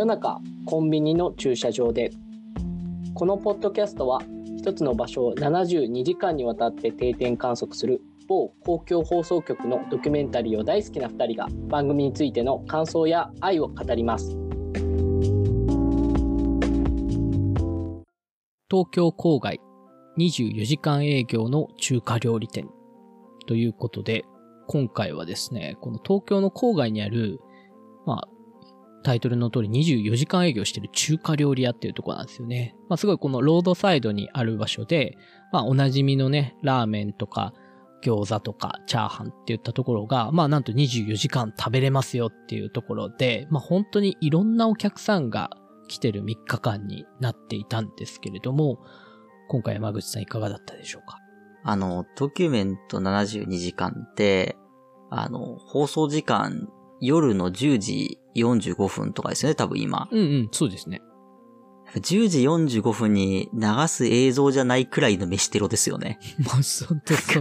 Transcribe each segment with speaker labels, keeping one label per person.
Speaker 1: 夜中コンビニの駐車場で。このポッドキャストは一つの場所を72時間にわたって定点観測する某公共放送局のドキュメンタリーを大好きな2人が番組についての感想や愛を語ります。東京郊外24時間営業の中華料理店。ということで今回はですねこの東京の郊外にあるまあタイトルの通り24時間営業してる中華料理屋っていうところなんですよね。まあすごいこのロードサイドにある場所で、まあおなじみのね、ラーメンとか餃子とかチャーハンっていったところが、まあなんと24時間食べれますよっていうところで、まあ本当にいろんなお客さんが来てる3日間になっていたんですけれども、今回山口さんいかがだったでしょうか？
Speaker 2: あの、ドキュメント72時間って、あの、放送時間夜の10時45分とかですよね、多分今。
Speaker 1: うんうん、そうですね。
Speaker 2: 10時45分に流す映像じゃないくらいの飯テロですよね。
Speaker 1: まあ、そうです。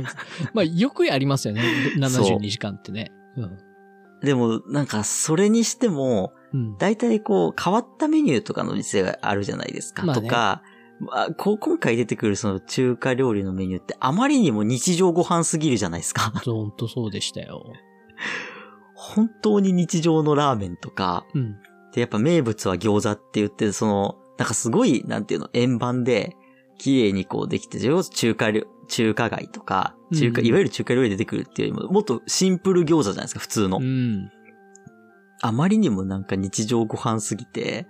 Speaker 1: まあ、よくやりますよね。72時間ってね。うん、
Speaker 2: でも、なんか、それにしても、大体こう、変わったメニューとかの店があるじゃないですか。まあね、とか、まあ、こう今回出てくるその中華料理のメニューってあまりにも日常ご飯すぎるじゃないですか。
Speaker 1: 本当そうでしたよ。
Speaker 2: 本当に日常のラーメンとか、うん、で、やっぱ名物は餃子って言って、その、なんかすごい、なんていうの、円盤で、綺麗にこうできて、中華料、中華街とか、中華、うん、いわゆる中華料理出てくるっていうよりも、もっとシンプル餃子じゃないですか、普通の。うん、あまりにもなんか日常ご飯すぎて、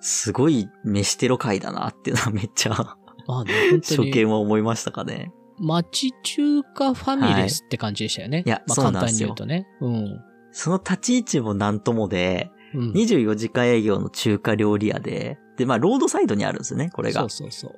Speaker 2: すごい飯テロ会だなっていうのは めっちゃ、まあね、初見は思いましたかね。
Speaker 1: 町中華ファミレスって感じでしたよね。はい、いや、まあ、簡単に言うとね。うん。
Speaker 2: その立ち位置もなんともで、うん、24時間営業の中華料理屋で、で、まあ、ロードサイドにあるんですよね、これが。
Speaker 1: そうそうそう。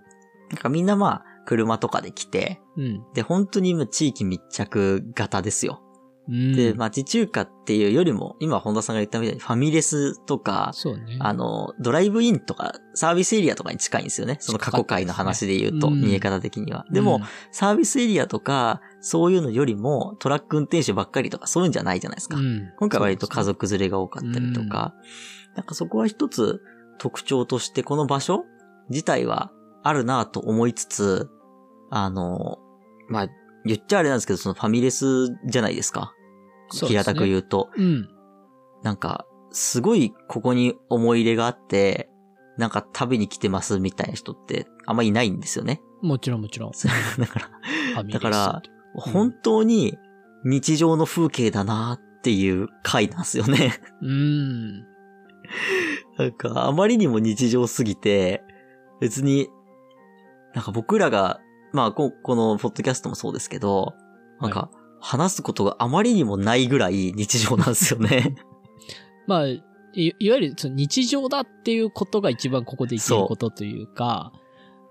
Speaker 2: なんかみんなまあ、車とかで来て、うん、で、本当に今地域密着型ですよ。で、町中華っていうよりも、今本田さんが言ったみたいにファミレスとか、ね。あの、ドライブインとか、サービスエリアとかに近いんですよね。その過去回の話で言うと、ね、見え方的には。でも、サービスエリアとか、そういうのよりも、トラック運転手ばっかりとか、そういうんじゃないじゃないですか。うん、今回は割と家族連れが多かったりとか、なんかそこは一つ特徴として、この場所自体はあるなと思いつつ、あの、まあ、言っちゃあれなんですけど、そのファミレスじゃないですか。すね、平たく言うと。うん。なんか、すごいここに思い入れがあって、なんか食べに来てますみたいな人ってあんまいないんですよね。
Speaker 1: もちろんもちろん。
Speaker 2: だから、だから、本当に日常の風景だなっていう回なんですよね。うん。なんか、あまりにも日常すぎて、別に、なんか僕らがまあ、こ、このポッドキャストもそうですけど、なんか、話すことがあまりにもないぐらい日常なんですよね。
Speaker 1: まあ、いいわゆるその日常だっていうことが一番ここで言ってることというか、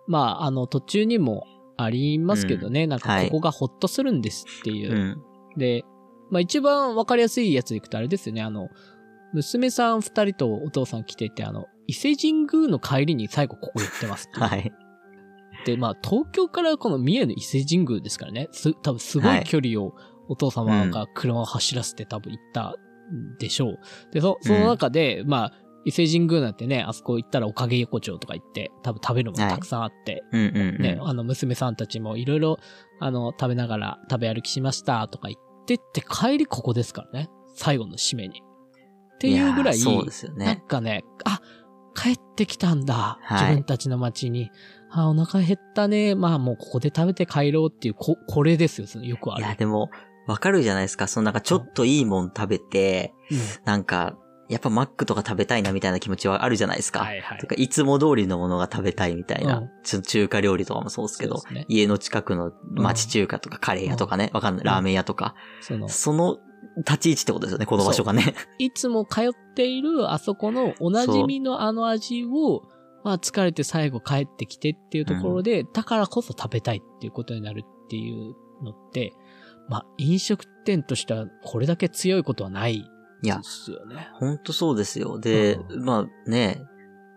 Speaker 1: まあ、あの、途中にもありますけどね、うん、なんかここがほっとするんですっていう。はい、で、まあ一番わかりやすいやつでいくとあれですよね、あの、娘さん二人とお父さん来てて、あの、伊勢神宮の帰りに最後ここ言ってますって はい。で、まあ、東京からこの三重の伊勢神宮ですからね、す、多分すごい距離をお父様が車を走らせて多分行ったでしょう。で、そ、その中で、うん、まあ、伊勢神宮なんてね、あそこ行ったらおかげ横丁とか行って、多分食べるものたくさんあって、はいね、あの、娘さんたちもいろいろ、あの、食べながら食べ歩きしましたとか言ってって帰りここですからね。最後の締めに。っていうぐらい、そうですよね。なんかね、あ、帰ってきたんだ。はい、自分たちの街に。あ、お腹減ったね。まあもうここで食べて帰ろうっていう、こ、これですよ。よくある。
Speaker 2: いや、でも、わかるじゃないですか。そのなんかちょっといいもん食べて、うん、なんか、やっぱマックとか食べたいなみたいな気持ちはあるじゃないですか。はいはい。とかいつも通りのものが食べたいみたいな。うん、中華料理とかもそうですけど、ね、家の近くの町中華とかカレー屋とかね、わ、うん、かんない。ラーメン屋とか。その、その立ち位置ってことですよね、この場所がね。
Speaker 1: いつも通っているあそこのおなじみのあの味を、まあ疲れて最後帰ってきてっていうところで、うん、だからこそ食べたいっていうことになるっていうのって、まあ飲食店としてはこれだけ強いことはないですよね。
Speaker 2: ほんとそうですよ。で、うん、まあね、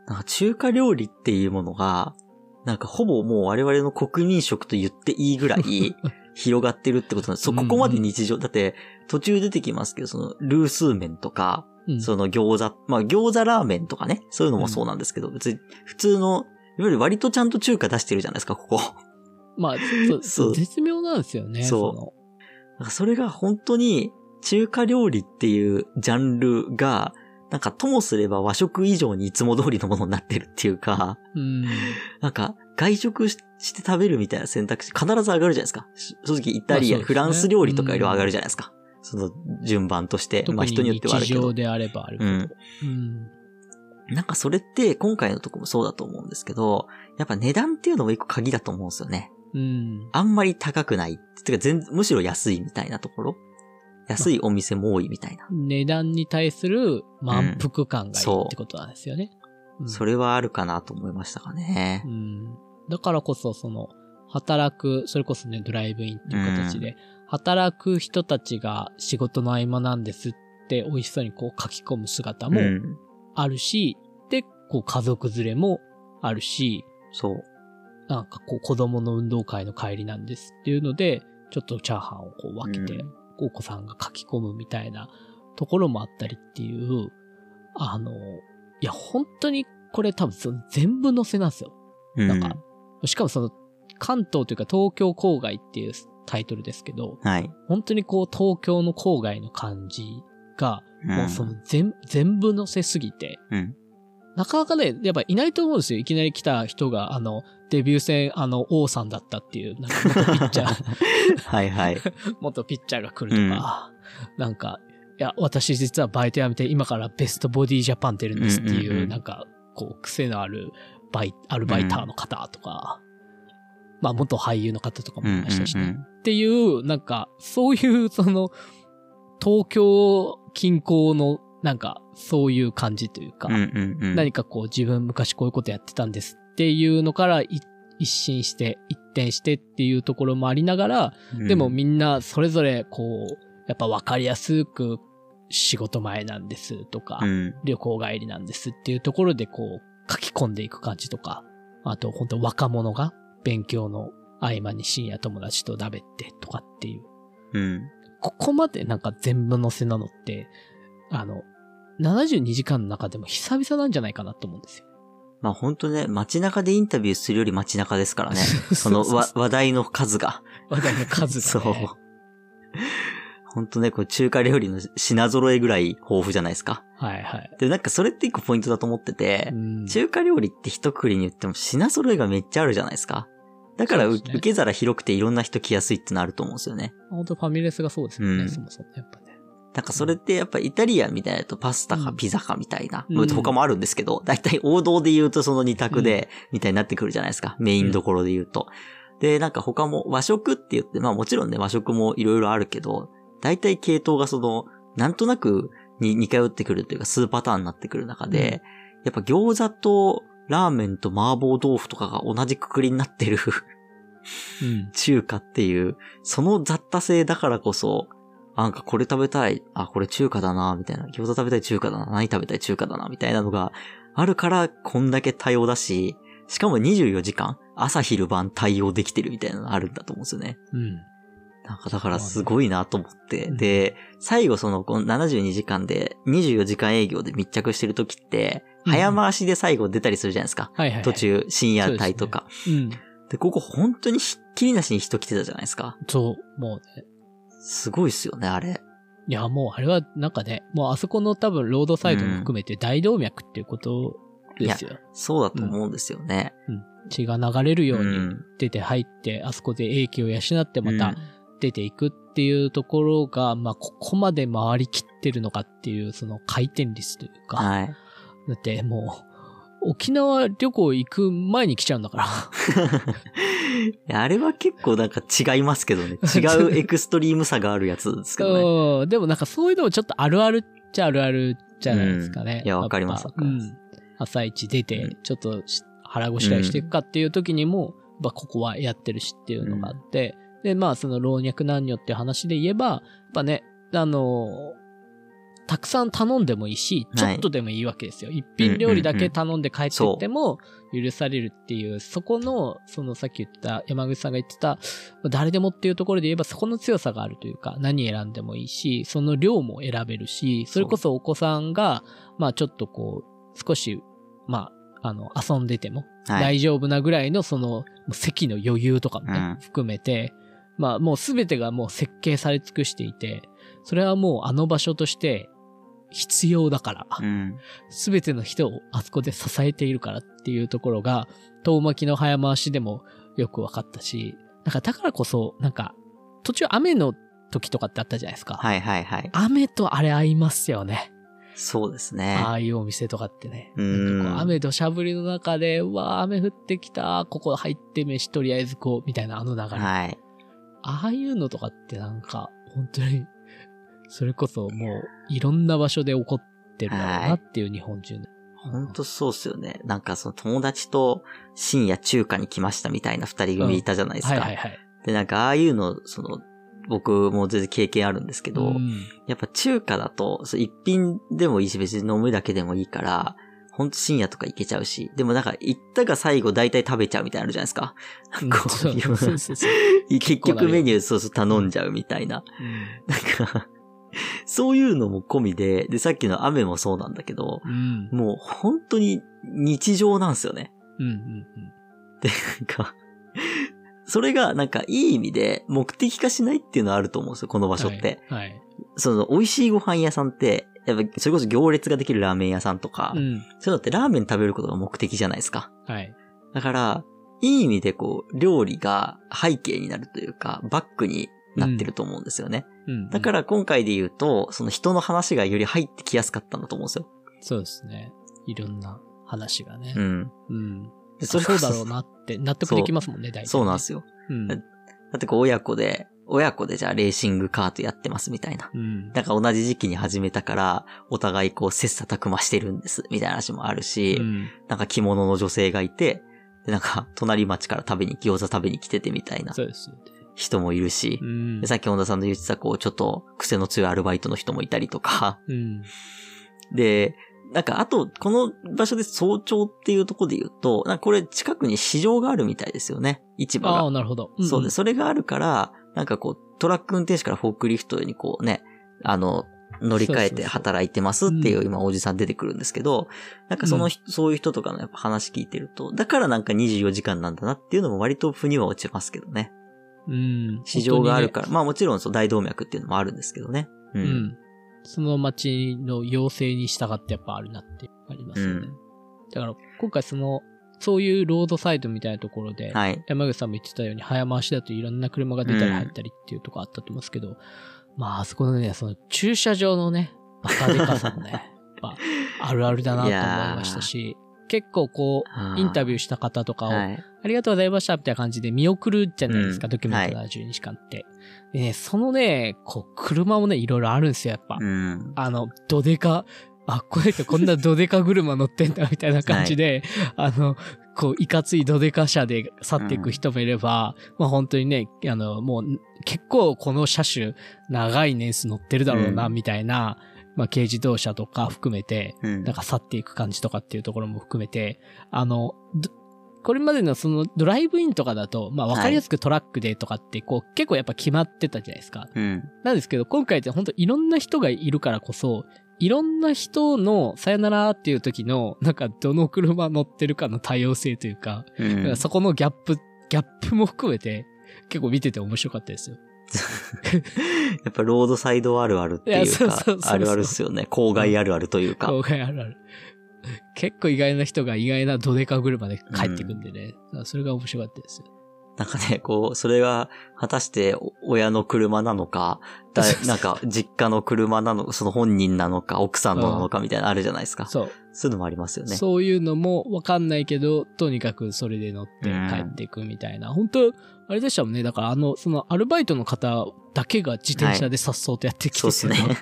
Speaker 2: なんか中華料理っていうものが、なんかほぼもう我々の国民食と言っていいぐらい、広がってるってことなんです。そ、ここまで日常、だって、途中出てきますけど、その、ルースー麺とか、うん、その餃子、まあ餃子ラーメンとかね、そういうのもそうなんですけど、うん、別に普通の、いわゆる割とちゃんと中華出してるじゃないですか、ここ。
Speaker 1: まあ、そう、絶妙なんですよね。
Speaker 2: そう。それが本当に中華料理っていうジャンルが、なんかともすれば和食以上にいつも通りのものになってるっていうか、うん、なんか外食して食べるみたいな選択肢必ず上がるじゃないですか。正直イタリア、ね、フランス料理とかより上がるじゃないですか。うん、その順番として。
Speaker 1: まあ人によってはあるけど。であればある。うん。
Speaker 2: うん、なんかそれって今回のとこもそうだと思うんですけど、やっぱ値段っていうのも一個鍵だと思うんですよね。うん。あんまり高くない。てか全、むしろ安いみたいなところ。安いお店も多いみたいな。
Speaker 1: 値段に対する満腹感がいいってことなんですよね。
Speaker 2: うん、それはあるかなと思いましたかね。
Speaker 1: うん。だからこそ、その、働く、それこそね、ドライブインっていう形で、うん、働く人たちが仕事の合間なんですって美味しそうにこう書き込む姿もあるし、うん、で、こう家族連れもあるし、
Speaker 2: そう。
Speaker 1: なんかこう子供の運動会の帰りなんですっていうので、ちょっとチャーハンをこう分けて、お子さんが書き込むみたいなところもあったりっていう、あの、いや、本当にこれ多分その全部載せなんですよ。なんか、しかもその、関東というか東京郊外っていうタイトルですけど、
Speaker 2: はい。
Speaker 1: 本当にこう東京の郊外の感じが、もうその全、全部載せすぎて、うん、なかなかね、やっぱいないと思うんですよ。いきなり来た人が、あの、デビュー戦、あの、王さんだったっていう、なんか元ピッチャー。
Speaker 2: はいはい。
Speaker 1: 元ピッチャーが来るとか、うん、なんか、いや、私実はバイト辞めて今からベストボディジャパン出るんですっていう、うんうんうん、なんか、こう、癖のあるバイ、アルバイターの方とか、うん、まあ、元俳優の方とかもいましたしね。うん。うんうん、っていう、なんか、そういう、その、東京近郊のなんか、そういう感じというか、うんうんうん、何かこう自分昔こういうことやってたんですっていうのから一新して、一転してっていうところもありながら、うん、でもみんなそれぞれこう、やっぱわかりやすく仕事前なんですとか、うん、旅行帰りなんですっていうところでこう書き込んでいく感じとか、あと本当若者が勉強の合間に深夜友達と食べてとかっていう。うん。ここまでなんか全部載せなのって、あの、72時間の中でも久々なんじゃないかなと思うんですよ。
Speaker 2: まあ本当ね、街中でインタビューするより街中ですからね。その話題の数が。
Speaker 1: 話題の数
Speaker 2: が、ね、そう。本当ね、これ中華料理の品揃えぐらい豊富じゃないですか。
Speaker 1: はいはい。
Speaker 2: で、なんかそれって一個ポイントだと思ってて、中華料理って一括りに言っても品揃えがめっちゃあるじゃないですか。だから、ね、受け皿広くていろんな人来やすいってなると思うんですよね。
Speaker 1: 本当ファミレスがそうですよね、うん、そもそも。やっぱ
Speaker 2: なんかそれってやっぱイタリアンみたいなとパスタかピザかみたいな、うん、他もあるんですけど、だいたい王道で言うとその二択で、みたいになってくるじゃないですか。メインどころで言うと。で、なんか他も和食って言って、まあもちろんね和食もいろいろあるけど、だいたい系統がその、なんとなくに似通ってくるというか数パターンになってくる中で、やっぱ餃子とラーメンと麻婆豆腐とかが同じくくりになってるうん、中華っていう、その雑多性だからこそ、なんかこれ食べたい、あ、これ中華だな、みたいな。餃子食べたい中華だな、何食べたい中華だな、みたいなのがあるから、こんだけ多様だし、しかも24時間、朝昼晩対応できてるみたいなのがあるんだと思うんですよね。うん。なんかだからすごいなと思って。で、最後そのこの72時間で24時間営業で密着してる時って、早回しで最後出たりするじゃないですか。はいはい、途中深夜帯とか。うね、うん。で、ここ本当にひっきりなしに人来てたじゃないですか。
Speaker 1: そう、もうね。
Speaker 2: すごいっすよね、あれ。
Speaker 1: いや、もうあれはなんかね、もうあそこの多分ロードサイドも含めて大動脈っていうことですよ。うん、
Speaker 2: そうだと思うんですよね、
Speaker 1: うん。血が流れるように出て入って、あそこで英気を養ってまた出ていくっていうところが、まあここまで回りきってるのかっていうその回転率というか。はい。だってもう、沖縄旅行行く前に来ちゃうんだから
Speaker 2: あれは結構なんか違いますけどね。違うエクストリームさがあるやつですけど
Speaker 1: ね。でもなんかそういうのもちょっとあるあるっちゃあるあるじゃないですかね。
Speaker 2: うん、いや、わかります。うん。
Speaker 1: 朝一出て、ちょっと腹ごしらえしていくかっていう時にも、まあここはやってるしっていうのがあって、で、まあその老若男女っていう話で言えば、やっぱね、あの、たくさん頼んでもいいし、ちょっとでもいいわけですよ。一品料理だけ頼んで帰ってっても許されるっていう、そこの、そのさっき言った山口さんが言ってた、誰でもっていうところで言えばそこの強さがあるというか、何選んでもいいし、その量も選べるし、それこそお子さんが、まあちょっとこう、少し、まあ、あの、遊んでても大丈夫なぐらいのその、席の余裕とかもね、含めて、まあもうすべてがもう設計され尽くしていて、それはもうあの場所として必要だから、す、べ、ての人をあそこで支えているからっていうところが、遠巻きの早回しでもよく分かったし、なんかだからこそ、なんか、途中雨の時とかってあったじゃないですか。
Speaker 2: はいはいはい。
Speaker 1: 雨とあれ合いますよね。
Speaker 2: そうですね。
Speaker 1: ああいうお店とかってね。なん雨土砂降りの中で、うわ雨降ってきた、ここ入って飯とりあえずこう、みたいなあの流れ。はい。ああいうのとかってなんか、本当にそれこそもういろんな場所で起こってるだろうなっていう日本中で。
Speaker 2: 本当そうっすよね。なんかその友達と深夜中華に来ましたみたいな二人組いたじゃないですか。うん、はいはいはい。で、なんかああいうの、その、僕も全然経験あるんですけど、うん、やっぱ中華だと、一品でもいいし別に飲むだけでもいいから、ほんと深夜とか行けちゃうし、でもなんか行ったが最後大体食べちゃうみたいなのあるじゃないですか。こう結局メニューそうそう頼んじゃうみたいな。うん、なんか、そういうのも込みで、で、さっきの雨もそうなんだけど、うん、もう本当に日常なんですよね。うんうんうん。で、なんか、それがなんかいい意味で目的化しないっていうのはあると思うんですよ、この場所って。はい。はい、その美味しいご飯屋さんって、やっぱそれこそ行列ができるラーメン屋さんとか、うん、そういうのってラーメン食べることが目的じゃないですか。はい。だから、いい意味でこう、料理が背景になるというか、バックになってると思うんですよね。うん。だから今回で言うと、その人の話がより入ってきやすかったんだと思うんですよ。
Speaker 1: そうですね。いろんな話がね。うん。うん。それそうだろうなって納得できますもんね、大
Speaker 2: 体、そうなんですよ。うん。だってこう親子で、親子でじゃあレーシングカートやってますみたいな。うん。だから同じ時期に始めたから、お互いこう切磋琢磨してるんです、みたいな話もあるし、うん、なんか着物の女性がいて、で、なんか、隣町から食べに、餃子食べに来ててみたいな。そうです。人もいるし、うん、でさっき本田さんの言ってた、こう、ちょっと癖の強いアルバイトの人もいたりとか、うん、で、なんか、あと、この場所で早朝っていうところで言うと、なんかこれ近くに市場があるみたいですよね。市場が。
Speaker 1: ああ、なるほど。
Speaker 2: うんうん、そうで、それがあるから、なんかこう、トラック運転手からフォークリフトにこうね、あの、乗り換えて働いてますっていう今おじさん出てくるんですけど、なんかその、うん、そういう人とかのやっぱ話聞いてると、だからなんか24時間なんだなっていうのも割と腑には落ちますけどね。うん。市場があるから。ね、まあもちろんそう大動脈っていうのもあるんですけどね。うん。うん、
Speaker 1: その街の要請に従ってやっぱあるなってありますよね。うん、だから今回その、そういうロードサイドみたいなところで、はい、山口さんも言ってたように早回しだといろんな車が出たり入ったりっていうとこあったと思うんですけど、うん、まああそこのね、その駐車場のね、バカでかさもね、あるあるだなと思いましたし、結構こう、インタビューした方とかを、はい、ありがとうございましたみたいな感じで見送るじゃないですか、うん、ドキュメント72時間って。はい、でね、そのね、こう、車もね、いろいろあるんですよ、やっぱ。うん、あの、どでか、あ、これってこんなどでか車乗ってんだみたいな感じで、はい、あの、こう、いかついどでか車で去っていく人もいれば、うん、まあ本当にね、あの、もう結構この車種長い年数乗ってるだろうな、みたいな、まあ、軽自動車とか含めて、なんか去っていく感じとかっていうところも含めて、あの、これまでのそのドライブインとかだと、まあわかりやすくトラックでとかってこう結構やっぱ決まってたじゃないですか。うん、なんですけど今回って本当いろんな人がいるからこそ、いろんな人のさよならっていう時のなんかどの車乗ってるかの多様性というか、うん、かそこのギャップ、ギャップも含めて結構見てて面白かったですよ。
Speaker 2: やっぱロードサイドあるあるっていうか、あるあるっすよね。郊外あるあるというか。
Speaker 1: 郊外あるある。結構意外な人が意外なドデカ車で帰ってくんでね。うん、それが面白かったですよ。
Speaker 2: なんかね、こう、それが果たして親の車なのか、だなんか実家の車なの、その本人なのか、奥さんのなのかみたいなのあるじゃないですか。そう。そういうのもありますよね。
Speaker 1: そういうのもわかんないけど、とにかくそれで乗って帰っていくみたいな。うん、本当あれでしたもんね。だからあの、そのアルバイトの方だけが自転車で颯爽とやってきて、はい、そうですね。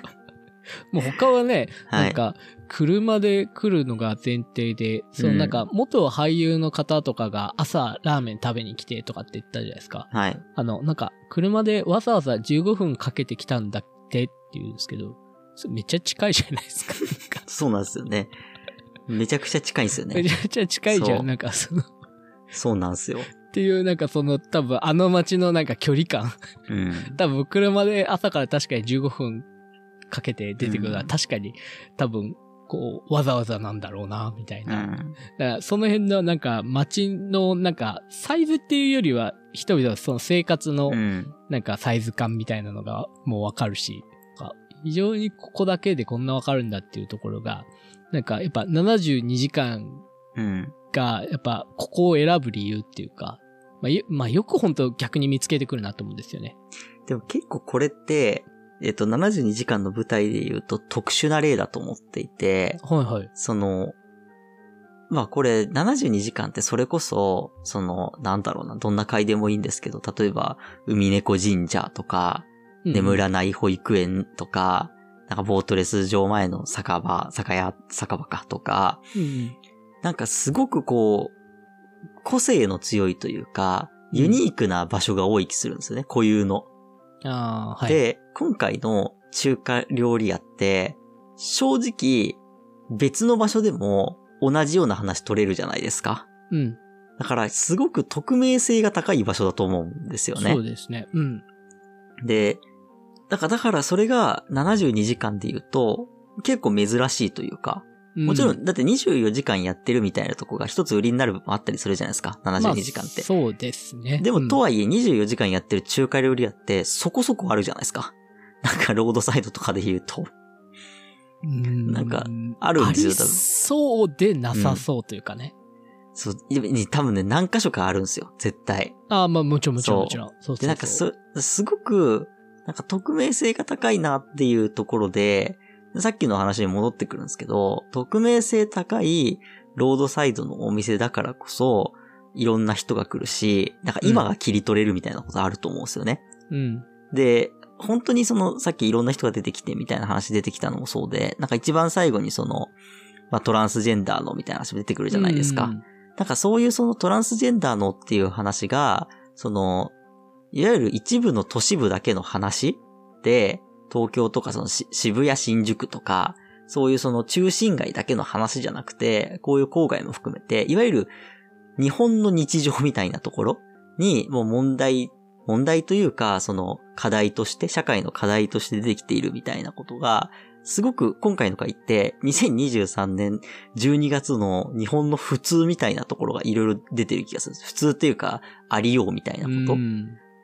Speaker 1: もう他はね、なんか、車で来るのが前提で、そのなんか、元俳優の方とかが朝ラーメン食べに来てとかって言ったじゃないですか。はい。あの、なんか、車でわざわざ15分かけてきたんだってって言うんですけど、めっちゃ近いじゃないですか。
Speaker 2: そうなんですよね。めちゃくちゃ近いんですよね。
Speaker 1: めちゃくちゃ近いじゃん。なんかその。
Speaker 2: そうなんですよ。
Speaker 1: っていう、なんかその多分あの街のなんか距離感。うん。多分車で朝から確かに15分かけて出てくるのは確かに多分こう、わざわざなんだろうな、みたいな。うん、だからその辺のなんか街のなんかサイズっていうよりは人々はその生活のなんかサイズ感みたいなのがもうわかるし、非常にここだけでこんなわかるんだっていうところが、なんかやっぱ72時間がやっぱここを選ぶ理由っていうか、まあ、よまあ、よく本当逆に見つけてくるなと思うんですよね。
Speaker 2: でも結構これって、えっと、72時間の舞台で言うと特殊な例だと思っていて、
Speaker 1: はいはい。
Speaker 2: その、まあこれ72時間ってそれこそ、その、なんだろうな、どんな回でもいいんですけど、例えば、海猫神社とか、眠らない保育園とか、なんかボートレス場前の酒場、酒屋、酒場かとか、うん、なんかすごくこう、個性の強いというか、ユニークな場所が多い気するんですよね、固有の。
Speaker 1: あ
Speaker 2: はい、で、今回の中華料理屋って、正直、別の場所でも同じような話取れるじゃないですか。
Speaker 1: うん。
Speaker 2: だから、すごく匿名性が高い場所だと思うんですよね。
Speaker 1: そうですね。うん。
Speaker 2: で、だから、だからそれが72時間で言うと、結構珍しいというか、もちろん、だって24時間やってるみたいなとこが一つ売りになる部分あったりするじゃないですか。72時間って。まあ、
Speaker 1: そうですね。
Speaker 2: でも、とはいえ24時間やってる中華料理屋ってそこそこあるじゃないですか。なんかロードサイドとかで言うと。
Speaker 1: ん
Speaker 2: なんか、あるんですよ、多分。
Speaker 1: そうでなさそうというかね。
Speaker 2: うん、そう、多分ね、何箇所かあるんですよ、絶対。
Speaker 1: ああ、まあもちろんもちろんもちろん。そうそう
Speaker 2: で、なんかす、すごく、なんか匿名性が高いなっていうところで、さっきの話に戻ってくるんですけど、匿名性高いロードサイドのお店だからこそ、いろんな人が来るし、なんか今が切り取れるみたいなことあると思うんですよね。
Speaker 1: うん。
Speaker 2: で、本当にその、さっきいろんな人が出てきてみたいな話出てきたのもそうで、なんか一番最後にその、まあトランスジェンダーのみたいな話も出てくるじゃないですか。うん、なんかそういうそのトランスジェンダーのっていう話が、その、いわゆる一部の都市部だけの話で、東京とかその渋谷新宿とか、そういうその中心街だけの話じゃなくて、こういう郊外も含めて、いわゆる日本の日常みたいなところにもう問題、問題というか、その課題として、社会の課題として出てきているみたいなことが、すごく今回の回って、2023年12月の日本の普通みたいなところがいろいろ出てる気がする。普通っていうか、ありようみたいなこと。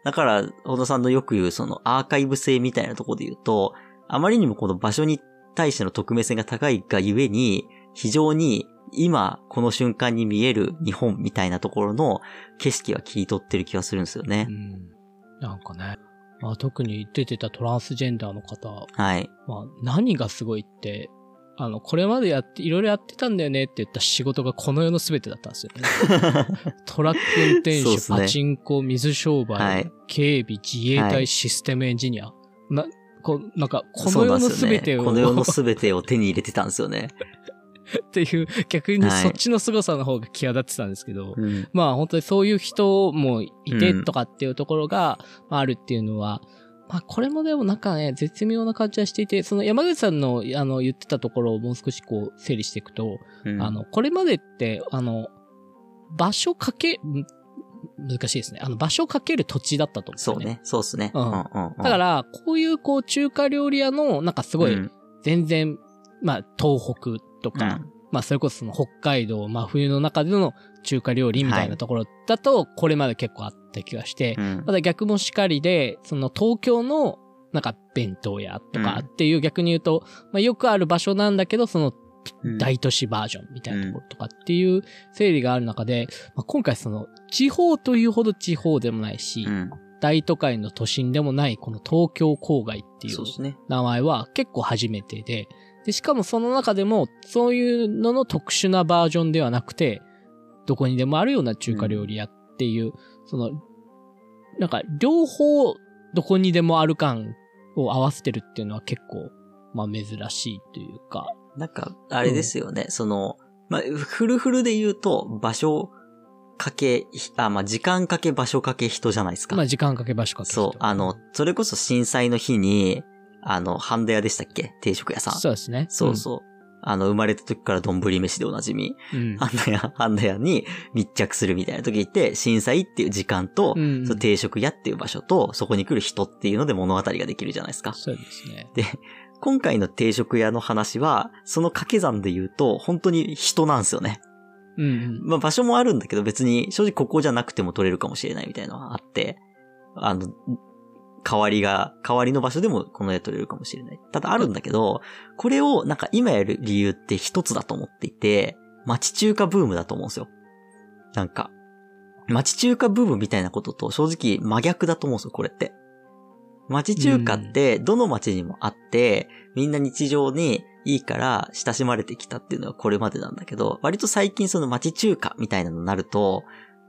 Speaker 2: だから、小野さんのよく言うそのアーカイブ性みたいなところで言うと、あまりにもこの場所に対しての匿名性が高いがゆえに、非常に今、この瞬間に見える日本みたいなところの景色は切り取ってる気がするんですよね。
Speaker 1: うん。なんかね。まあ特に出てたトランスジェンダーの方。
Speaker 2: はい。
Speaker 1: まあ何がすごいって、あの、これまでやって、いろいろやってたんだよねって言った仕事がこの世の全てだったんですよね。トラック運転手、ね、パチンコ、水商売、はい、警備、自衛隊、はい、システムエンジニア。な、こなんか、この世の全てを、
Speaker 2: ね、この世の全てを手に入れてたんですよね。
Speaker 1: っていう、逆にそっちの凄さの方が際立ってたんですけど、はい、まあ本当にそういう人もいてとかっていうところが、あるっていうのは、まあ、これもでもなんかね、絶妙な感じはしていて、その山口さんの、あの、言ってたところをもう少しこう、整理していくと、うん、あの、これまでって、あの、場所かけ、難しいですね。あの、場所かける土地だったと思う、ね。
Speaker 2: そうね。そうですね。うん。うんうん
Speaker 1: だから、こういうこう、中華料理屋の、なんかすごい、全然、まあ、東北とか、まあ、それこそその北海道、まあ、冬の中での中華料理みたいなところだと、これまで結構あった気がして、はい、ただ逆もしかりで、その東京の、なんか弁当屋とかっていう逆に言うと、まあ、よくある場所なんだけど、その大都市バージョンみたいなところとかっていう整理がある中で、まあ、今回その地方というほど地方でもないし、大都会の都心でもないこの東京郊外っていう名前は結構初めてで、で、しかもその中でも、そういうのの特殊なバージョンではなくて、どこにでもあるような中華料理屋っていう、うん、その、なんか、両方、どこにでもある感を合わせてるっていうのは結構、まあ珍しいというか。
Speaker 2: なんか、あれですよね、うん、その、まあ、フルフルで言うと、場所かけ、あ、まあ、時間かけ場所かけ人じゃないですか。
Speaker 1: まあ、時間かけ場所かけ
Speaker 2: 人。そう、あの、それこそ震災の日に、あの、ハンダ屋でしたっけ？定食屋さん。
Speaker 1: そうですね。
Speaker 2: そうそう。うん、あの、生まれた時から丼飯でおなじみ、うん、ハンダ屋、ハンダ屋に密着するみたいな時って、震災っていう時間と、うん、その定食屋っていう場所と、そこに来る人っていうので物語ができるじゃないですか。
Speaker 1: そうですね。
Speaker 2: で、今回の定食屋の話は、その掛け算で言うと、本当に人なんですよね。
Speaker 1: うん、
Speaker 2: まあ場所もあるんだけど別に正直ここじゃなくても取れるかもしれないみたいなのがあって、あの、代わりが、代わりの場所でもこの絵取れるかもしれない。ただあるんだけど、これをなんか今やる理由って一つだと思っていて、町中華ブームだと思うんですよ。なんか、町中華ブームみたいなことと正直真逆だと思うんですよ、これって。町中華ってどの町にもあって、みんな日常にいいから親しまれてきたっていうのはこれまでなんだけど、割と最近その町中華みたいなのになると、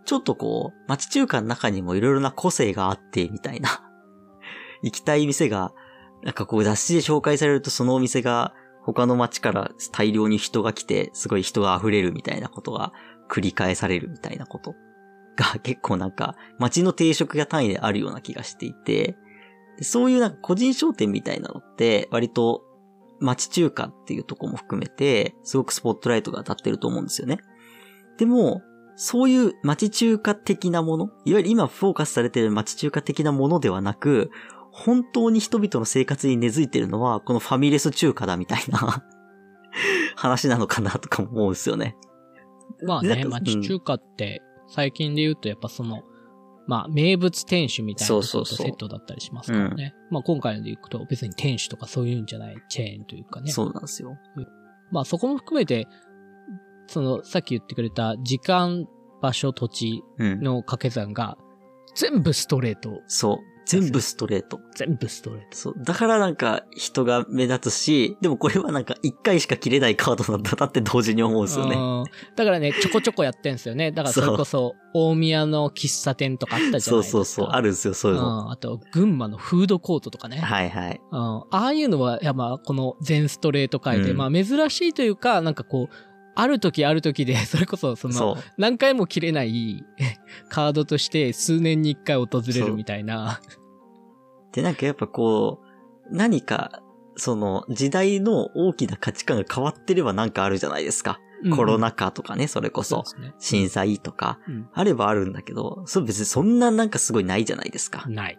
Speaker 2: ちょっとこう、町中華の中にもいろいろな個性があって、みたいな。行きたい店が、なんかこう雑誌で紹介されるとそのお店が他の町から大量に人が来て、すごい人が溢れるみたいなことが繰り返されるみたいなことが結構なんか町の定食屋単位であるような気がしていて、そういうなんか個人商店みたいなのって割と町中華っていうとこも含めて、すごくスポットライトが当たってると思うんですよね。でも、そういう町中華的なもの、いわゆる今フォーカスされている町中華的なものではなく、本当に人々の生活に根付いてるのは、このファミレス中華だみたいな 話なのかなとか思うんですよね。
Speaker 1: まあね、町中華って、最近で言うとやっぱその、まあ、名物店主みたいなとセットだったりしますからね。まあ、今回ので行くと別に店主とかそういうんじゃないチェーンというかね。
Speaker 2: そうなんですよ。
Speaker 1: まあ、そこも含めて、その、さっき言ってくれた時間、場所、土地の掛け算が、全部ストレート、
Speaker 2: そう。全部ストレート。
Speaker 1: 全部ストレート。
Speaker 2: そう。だからなんか人が目立つし、でもこれはなんか一回しか切れないカードなんだなって同時に思うんですよね。
Speaker 1: だからね、ちょこちょこやってんすよね。だからそれこそ、大宮の喫茶店とかあったじゃないですか。そうそうそう。
Speaker 2: あるんですよ、そういうの。
Speaker 1: あと、群馬のフードコートとかね。
Speaker 2: はいはい。
Speaker 1: うん。ああいうのは、いやまあ、この全ストレート回で、うん、まあ珍しいというか、なんかこう、ある時ある時で、それこそその、何回も切れない カードとして数年に一回訪れるみたいな。
Speaker 2: で、なんかやっぱこう、何か、その時代の大きな価値観が変わってればなんかあるじゃないですか。うん、コロナ禍とかね、それこそ。震災とか、あればあるんだけど、そう別にそんななんかすごいないじゃないですか。
Speaker 1: ない。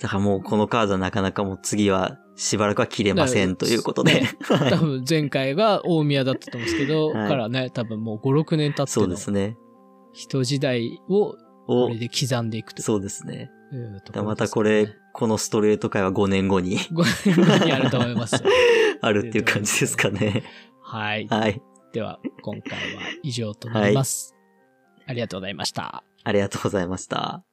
Speaker 2: だからもうこのカードはなかなかもう次はしばらくは切れませんということで。ね、
Speaker 1: 多分前回が大宮だったと思うんですけど、はい、からね、多分もう5、6年経って
Speaker 2: そうですね。
Speaker 1: 人時代をこれで刻んでいくと。
Speaker 2: そうですね。またこれ、このストレート界は5年後に。
Speaker 1: 5年後にあると思います。
Speaker 2: あるっていう感じですかね。
Speaker 1: はい。
Speaker 2: はい。
Speaker 1: では、今回は以上となります。はい、ありがとうございました。
Speaker 2: ありがとうございました。